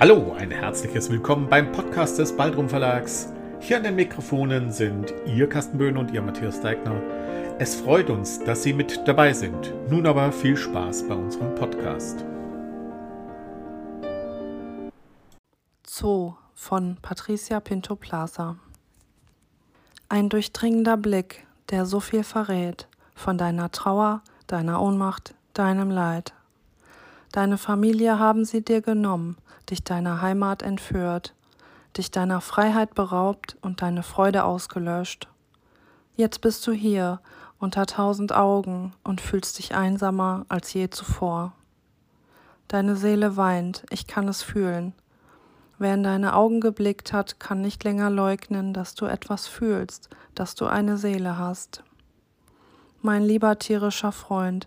Hallo, ein herzliches Willkommen beim Podcast des Baldrum Verlags. Hier an den Mikrofonen sind Ihr Carsten Böhn und Ihr Matthias Deigner. Es freut uns, dass Sie mit dabei sind. Nun aber viel Spaß bei unserem Podcast. Zoo von Patricia Pinto Plaza. Ein durchdringender Blick, der so viel verrät von deiner Trauer, deiner Ohnmacht, deinem Leid. Deine Familie haben sie dir genommen, dich deiner Heimat entführt, dich deiner Freiheit beraubt und deine Freude ausgelöscht. Jetzt bist du hier unter tausend Augen und fühlst dich einsamer als je zuvor. Deine Seele weint, ich kann es fühlen. Wer in deine Augen geblickt hat, kann nicht länger leugnen, dass du etwas fühlst, dass du eine Seele hast. Mein lieber tierischer Freund,